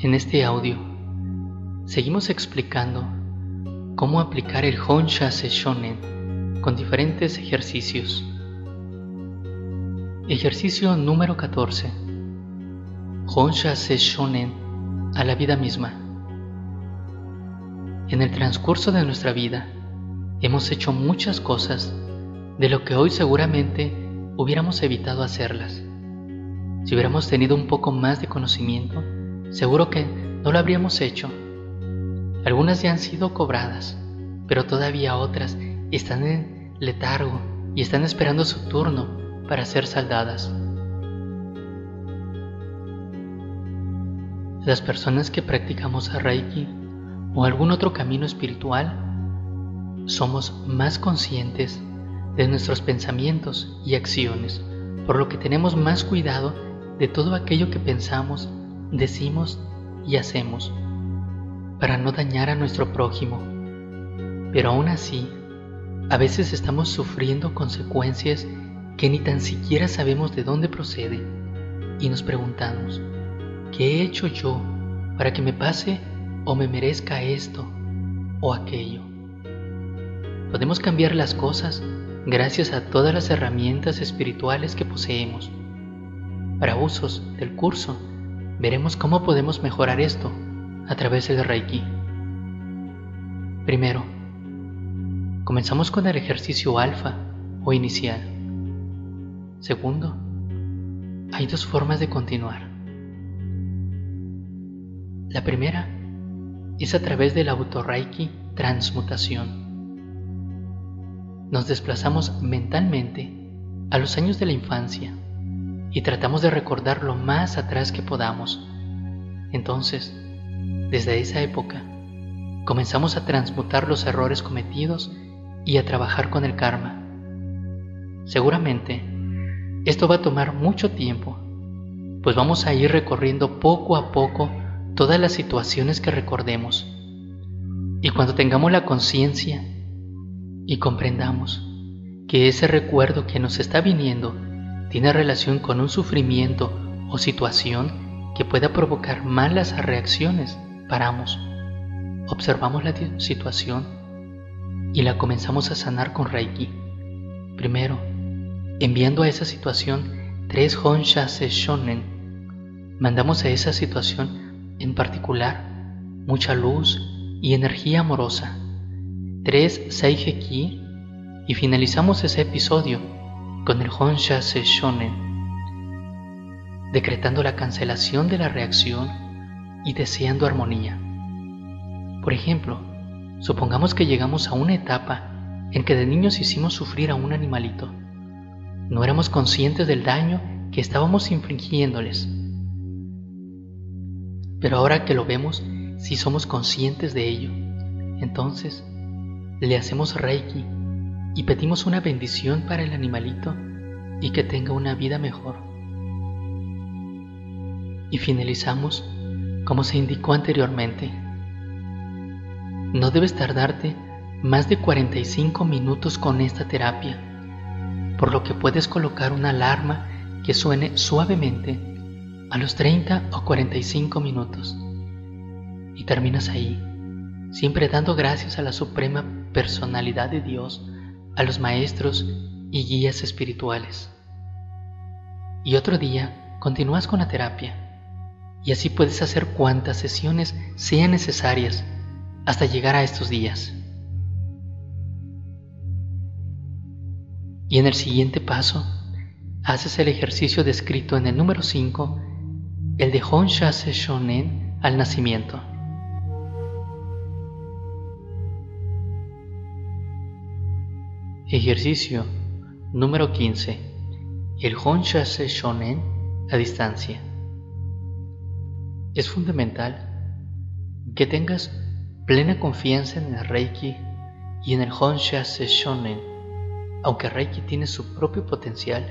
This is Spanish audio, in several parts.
En este audio seguimos explicando cómo aplicar el Honsha Shonen con diferentes ejercicios. Ejercicio número 14. Honsha Shonen a la vida misma. En el transcurso de nuestra vida hemos hecho muchas cosas de lo que hoy seguramente hubiéramos evitado hacerlas. Si hubiéramos tenido un poco más de conocimiento, Seguro que no lo habríamos hecho. Algunas ya han sido cobradas, pero todavía otras están en letargo y están esperando su turno para ser saldadas. Las personas que practicamos a Reiki o algún otro camino espiritual somos más conscientes de nuestros pensamientos y acciones, por lo que tenemos más cuidado de todo aquello que pensamos decimos y hacemos para no dañar a nuestro prójimo. Pero aún así, a veces estamos sufriendo consecuencias que ni tan siquiera sabemos de dónde procede y nos preguntamos, ¿qué he hecho yo para que me pase o me merezca esto o aquello? Podemos cambiar las cosas gracias a todas las herramientas espirituales que poseemos. Para usos del curso, veremos cómo podemos mejorar esto a través del Reiki. Primero, comenzamos con el ejercicio alfa o inicial. Segundo, hay dos formas de continuar. La primera es a través del auto-reiki transmutación. Nos desplazamos mentalmente a los años de la infancia y tratamos de recordar lo más atrás que podamos. Entonces, desde esa época, comenzamos a transmutar los errores cometidos y a trabajar con el karma. Seguramente, esto va a tomar mucho tiempo, pues vamos a ir recorriendo poco a poco todas las situaciones que recordemos. Y cuando tengamos la conciencia y comprendamos que ese recuerdo que nos está viniendo tiene relación con un sufrimiento o situación que pueda provocar malas reacciones, paramos, observamos la situación y la comenzamos a sanar con Reiki. Primero, enviando a esa situación tres Honsha Shonen, mandamos a esa situación en particular mucha luz y energía amorosa. Tres Seiheki y finalizamos ese episodio con el Honsha Shonen, decretando la cancelación de la reacción y deseando armonía. Por ejemplo, supongamos que llegamos a una etapa en que de niños hicimos sufrir a un animalito. No éramos conscientes del daño que estábamos infligiéndoles. Pero ahora que lo vemos, sí somos conscientes de ello. Entonces, le hacemos reiki y pedimos una bendición para el animalito y que tenga una vida mejor. Y finalizamos como se indicó anteriormente. No debes tardarte más de 45 minutos con esta terapia, por lo que puedes colocar una alarma que suene suavemente a los 30 o 45 minutos. Y terminas ahí, siempre dando gracias a la Suprema Personalidad de Dios a los maestros y guías espirituales. Y otro día continúas con la terapia y así puedes hacer cuantas sesiones sean necesarias hasta llegar a estos días. Y en el siguiente paso, haces el ejercicio descrito en el número 5, el de Honshase Shonen al nacimiento. Ejercicio número 15. El Honshase Shonen a distancia. Es fundamental que tengas plena confianza en el Reiki y en el Honshase Shonen, aunque Reiki tiene su propio potencial.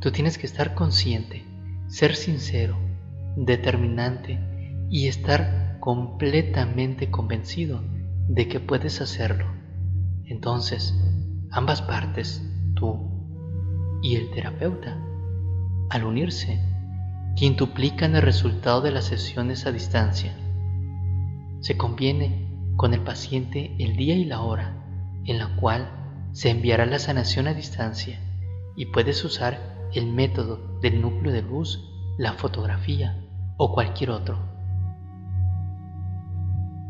Tú tienes que estar consciente, ser sincero, determinante y estar completamente convencido de que puedes hacerlo. Entonces, ambas partes, tú y el terapeuta, al unirse, quintuplican el resultado de las sesiones a distancia. Se conviene con el paciente el día y la hora en la cual se enviará la sanación a distancia y puedes usar el método del núcleo de luz, la fotografía o cualquier otro.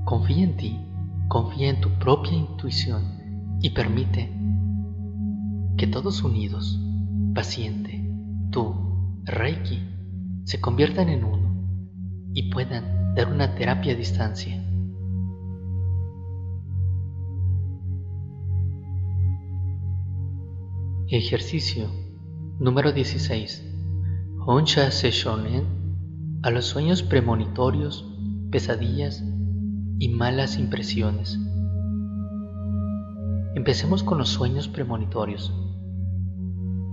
Confía en ti, confía en tu propia intuición y permite que todos unidos, paciente, tú, Reiki, se conviertan en uno y puedan dar una terapia a distancia. Ejercicio número 16. Honsha Seshonen a los sueños premonitorios, pesadillas y malas impresiones. Empecemos con los sueños premonitorios.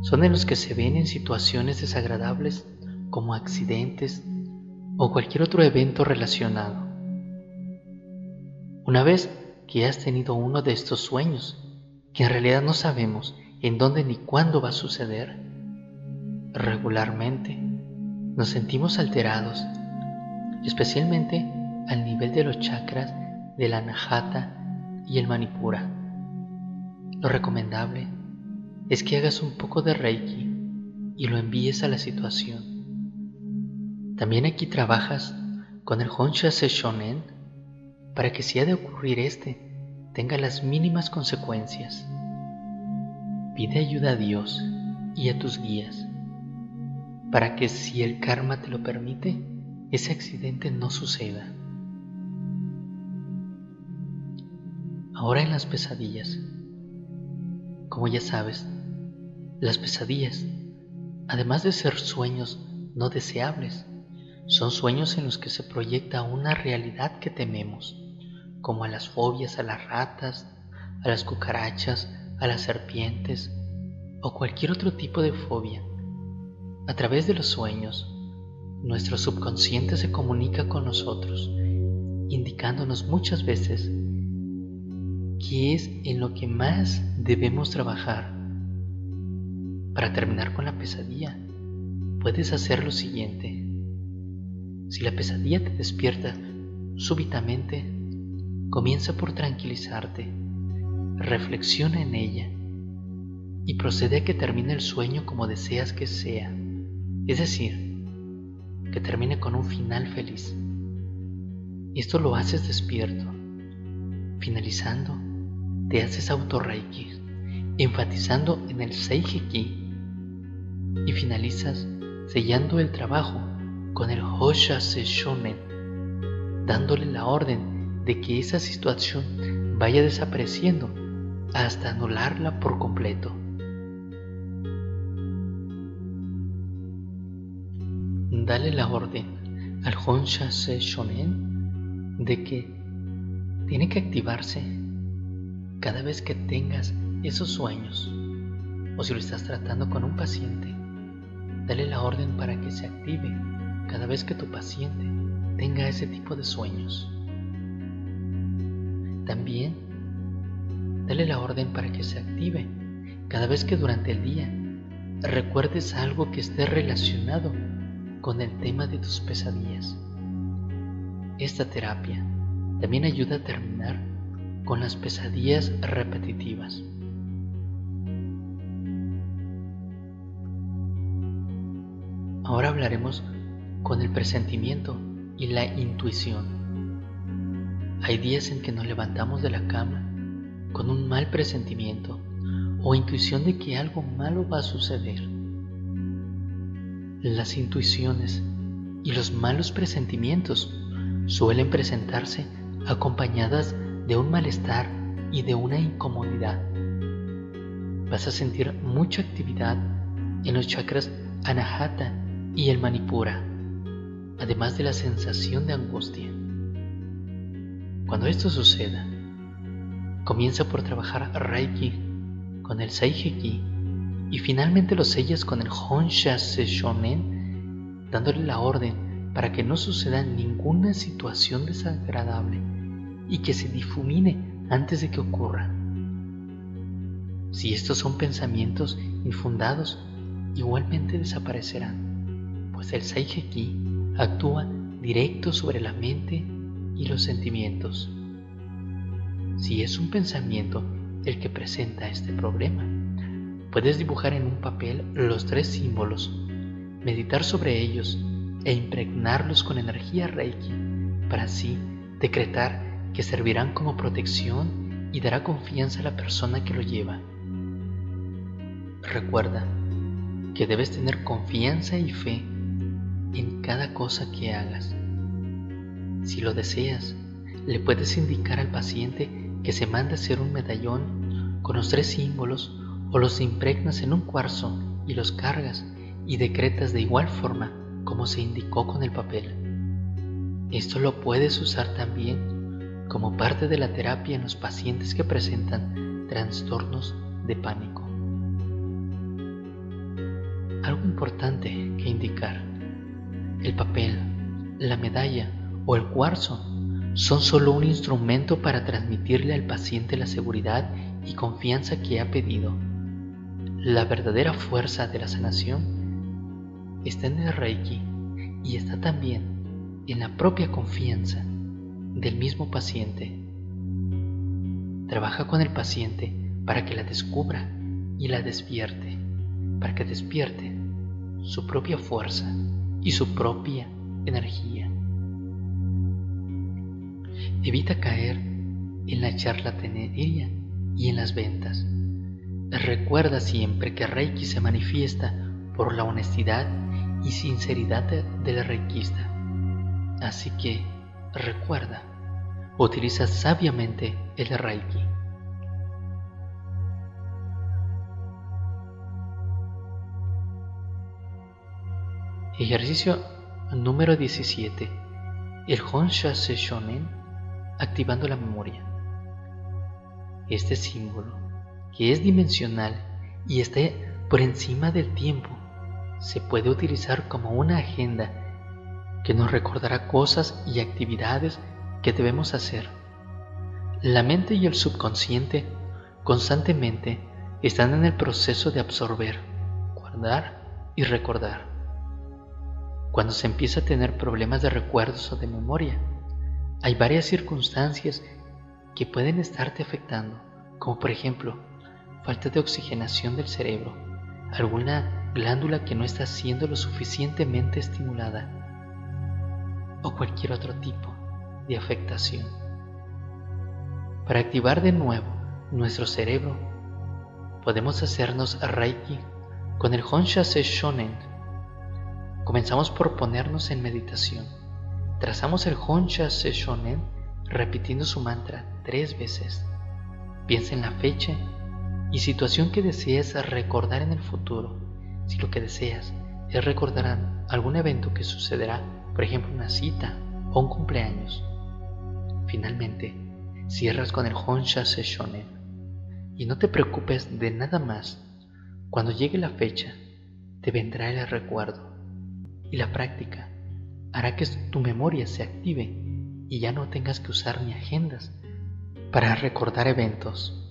Son en los que se ven en situaciones desagradables como accidentes o cualquier otro evento relacionado. Una vez que has tenido uno de estos sueños, que en realidad no sabemos en dónde ni cuándo va a suceder, regularmente nos sentimos alterados, especialmente al nivel de los chakras de la Anahata y el Manipura. Lo recomendable es que hagas un poco de Reiki y lo envíes a la situación. También aquí trabajas con el Honsha Shonen para que si ha de ocurrir este, tenga las mínimas consecuencias. Pide ayuda a Dios y a tus guías para que si el karma te lo permite, ese accidente no suceda. Ahora en las pesadillas. Como ya sabes, las pesadillas, además de ser sueños no deseables, son sueños en los que se proyecta una realidad que tememos, como a las fobias a las ratas, a las cucarachas, a las serpientes o cualquier otro tipo de fobia. A través de los sueños, nuestro subconsciente se comunica con nosotros, indicándonos muchas veces qué es en lo que más debemos trabajar. Para terminar con la pesadilla, puedes hacer lo siguiente. Si la pesadilla te despierta súbitamente, comienza por tranquilizarte, reflexiona en ella y procede a que termine el sueño como deseas que sea, es decir, que termine con un final feliz. Y esto lo haces despierto. Finalizando, te haces autorreiki, enfatizando en el Seijiki y finalizas sellando el trabajo con el Hosha Seshonen, dándole la orden de que esa situación vaya desapareciendo hasta anularla por completo. Dale la orden al Honsha Seshonen de que tiene que activarse cada vez que tengas esos sueños o si lo estás tratando con un paciente, dale la orden para que se active cada vez que tu paciente tenga ese tipo de sueños. También, dale la orden para que se active cada vez que durante el día recuerdes algo que esté relacionado con el tema de tus pesadillas. Esta terapia también ayuda a terminar con las pesadillas repetitivas. Ahora hablaremos con el presentimiento y la intuición. Hay días en que nos levantamos de la cama con un mal presentimiento o intuición de que algo malo va a suceder. Las intuiciones y los malos presentimientos suelen presentarse acompañadas de un malestar y de una incomodidad. Vas a sentir mucha actividad en los chakras Anahata y el Manipura además de la sensación de angustia. Cuando esto suceda, comienza por trabajar Reiki con el Seijeki y finalmente lo sellas con el Honsha Seshonen, dándole la orden para que no suceda ninguna situación desagradable y que se difumine antes de que ocurra. Si estos son pensamientos infundados, igualmente desaparecerán pues el Saigeki actúa directo sobre la mente y los sentimientos. Si es un pensamiento el que presenta este problema, puedes dibujar en un papel los tres símbolos, meditar sobre ellos e impregnarlos con energía Reiki para así decretar que servirán como protección y dará confianza a la persona que lo lleva. Recuerda que debes tener confianza y fe en cada cosa que hagas. Si lo deseas, le puedes indicar al paciente que se mande hacer un medallón con los tres símbolos o los impregnas en un cuarzo y los cargas y decretas de igual forma como se indicó con el papel. Esto lo puedes usar también como parte de la terapia en los pacientes que presentan trastornos de pánico. Algo importante que indicar. El papel, la medalla o el cuarzo son solo un instrumento para transmitirle al paciente la seguridad y confianza que ha pedido. La verdadera fuerza de la sanación está en el Reiki y está también en la propia confianza del mismo paciente. Trabaja con el paciente para que la descubra y la despierte, para que despierte su propia fuerza y su propia energía. Evita caer en la charlatanería y en las ventas. Recuerda siempre que Reiki se manifiesta por la honestidad y sinceridad del reikista. Así que recuerda, utiliza sabiamente el Reiki. Ejercicio número 17. El Honsha Shonen activando la memoria. Este símbolo, que es dimensional y está por encima del tiempo, se puede utilizar como una agenda que nos recordará cosas y actividades que debemos hacer. La mente y el subconsciente constantemente están en el proceso de absorber, guardar y recordar. Cuando se empieza a tener problemas de recuerdos o de memoria, hay varias circunstancias que pueden estarte afectando, como por ejemplo falta de oxigenación del cerebro, alguna glándula que no está siendo lo suficientemente estimulada o cualquier otro tipo de afectación. Para activar de nuevo nuestro cerebro, podemos hacernos Reiki con el Honsha Shonen. Comenzamos por ponernos en meditación Trazamos el Honsha Shonen repitiendo su mantra tres veces. Piensa en la fecha y situación que deseas recordar en el futuro. Si lo que deseas es recordar algún evento que sucederá, por ejemplo una cita o un cumpleaños. Finalmente, cierras con el Honsha Shonen y no te preocupes de nada más. Cuando llegue la fecha, te vendrá el recuerdo y la práctica hará que tu memoria se active y ya no tengas que usar ni agendas para recordar eventos.